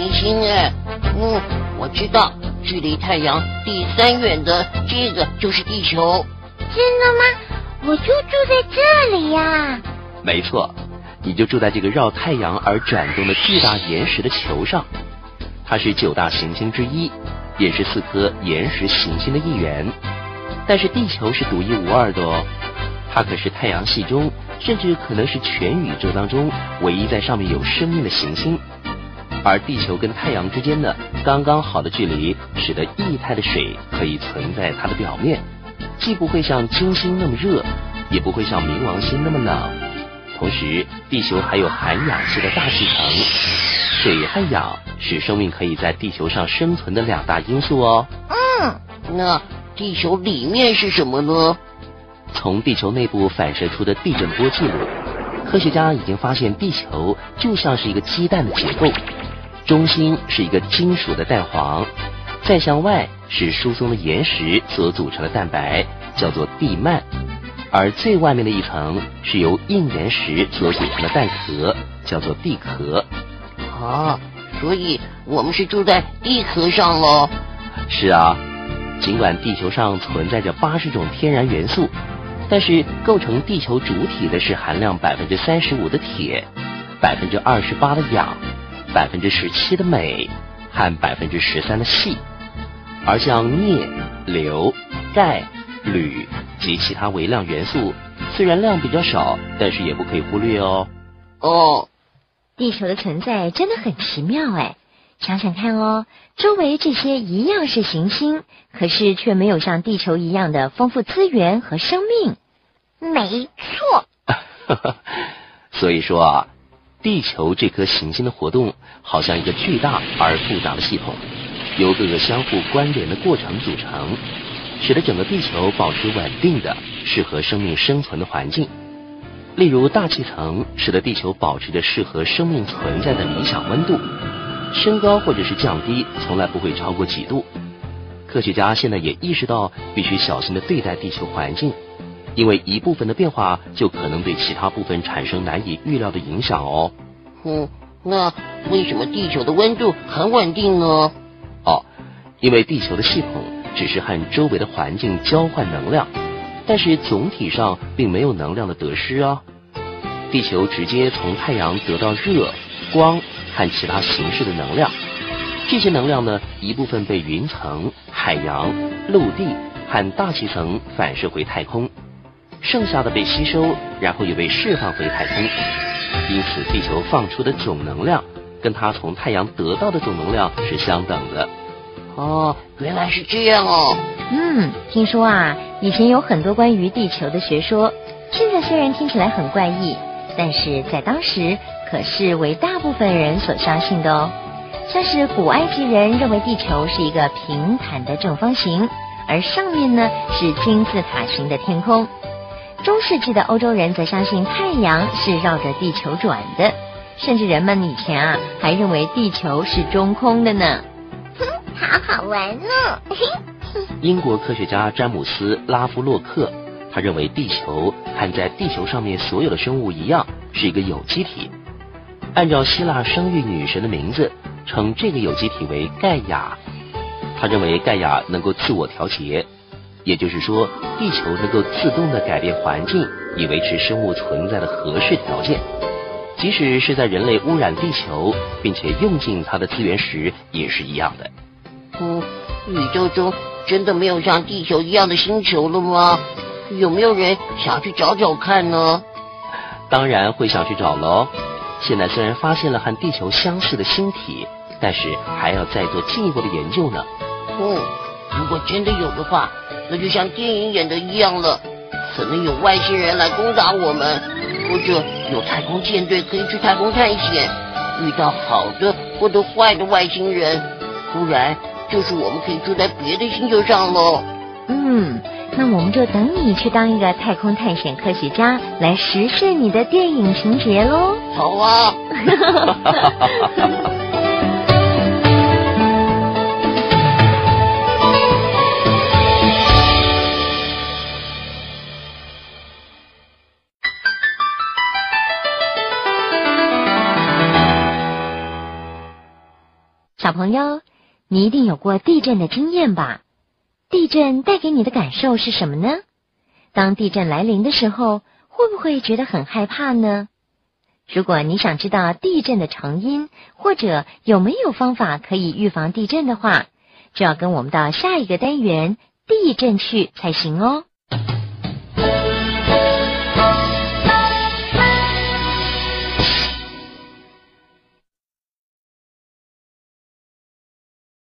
行星哎，嗯，我知道，距离太阳第三远的这个就是地球。真的吗？我就住在这里呀。没错，你就住在这个绕太阳而转动的巨大岩石的球上。它是九大行星之一，也是四颗岩石行星的一员。但是地球是独一无二的哦，它可是太阳系中，甚至可能是全宇宙当中唯一在上面有生命的行星。而地球跟太阳之间的，刚刚好的距离，使得液态的水可以存在它的表面，既不会像金星那么热，也不会像冥王星那么冷。同时，地球还有含氧气的大气层，水和氧是生命可以在地球上生存的两大因素哦。嗯，那地球里面是什么呢？从地球内部反射出的地震波记录，科学家已经发现地球就像是一个鸡蛋的结构。中心是一个金属的蛋黄，再向外是疏松的岩石所组成的蛋白，叫做地幔，而最外面的一层是由硬岩石所组成的蛋壳，叫做地壳。啊，所以我们是住在地壳上喽。是啊，尽管地球上存在着八十种天然元素，但是构成地球主体的是含量百分之三十五的铁，百分之二十八的氧。百分之十七的镁和百分之十三的硒，而像镍、硫、钙、铝及其他微量元素，虽然量比较少，但是也不可以忽略哦。哦，地球的存在真的很奇妙哎！想想看哦，周围这些一样是行星，可是却没有像地球一样的丰富资源和生命。没错。所以说啊。地球这颗行星的活动，好像一个巨大而复杂的系统，由各个相互关联的过程组成，使得整个地球保持稳定的、适合生命生存的环境。例如，大气层使得地球保持着适合生命存在的理想温度，升高或者是降低从来不会超过几度。科学家现在也意识到，必须小心的对待地球环境。因为一部分的变化就可能对其他部分产生难以预料的影响哦。嗯，那为什么地球的温度很稳定呢？哦，因为地球的系统只是和周围的环境交换能量，但是总体上并没有能量的得失啊。地球直接从太阳得到热、光和其他形式的能量，这些能量呢，一部分被云层、海洋、陆地和大气层反射回太空。剩下的被吸收，然后又被释放回太空。因此，地球放出的总能量跟它从太阳得到的总能量是相等的。哦，原来是这样哦。嗯，听说啊，以前有很多关于地球的学说，现在虽然听起来很怪异，但是在当时可是为大部分人所相信的哦。像是古埃及人认为地球是一个平坦的正方形，而上面呢是金字塔形的天空。中世纪的欧洲人则相信太阳是绕着地球转的，甚至人们以前啊还认为地球是中空的呢。哼，好好玩呢。英国科学家詹姆斯·拉夫洛克，他认为地球和在地球上面所有的生物一样，是一个有机体。按照希腊生育女神的名字，称这个有机体为盖亚。他认为盖亚能够自我调节。也就是说，地球能够自动的改变环境，以维持生物存在的合适条件。即使是在人类污染地球，并且用尽它的资源时，也是一样的。嗯，宇宙中真的没有像地球一样的星球了吗？有没有人想去找找看呢？当然会想去找喽。现在虽然发现了和地球相似的星体，但是还要再做进一步的研究呢。嗯，如果真的有的话。那就像电影演的一样了，可能有外星人来攻打我们，或者有太空舰队可以去太空探险，遇到好的或者坏的外星人，不然就是我们可以住在别的星球上喽。嗯，那我们就等你去当一个太空探险科学家，来实现你的电影情节喽。好啊。小朋友，你一定有过地震的经验吧？地震带给你的感受是什么呢？当地震来临的时候，会不会觉得很害怕呢？如果你想知道地震的成因，或者有没有方法可以预防地震的话，就要跟我们到下一个单元地震去才行哦。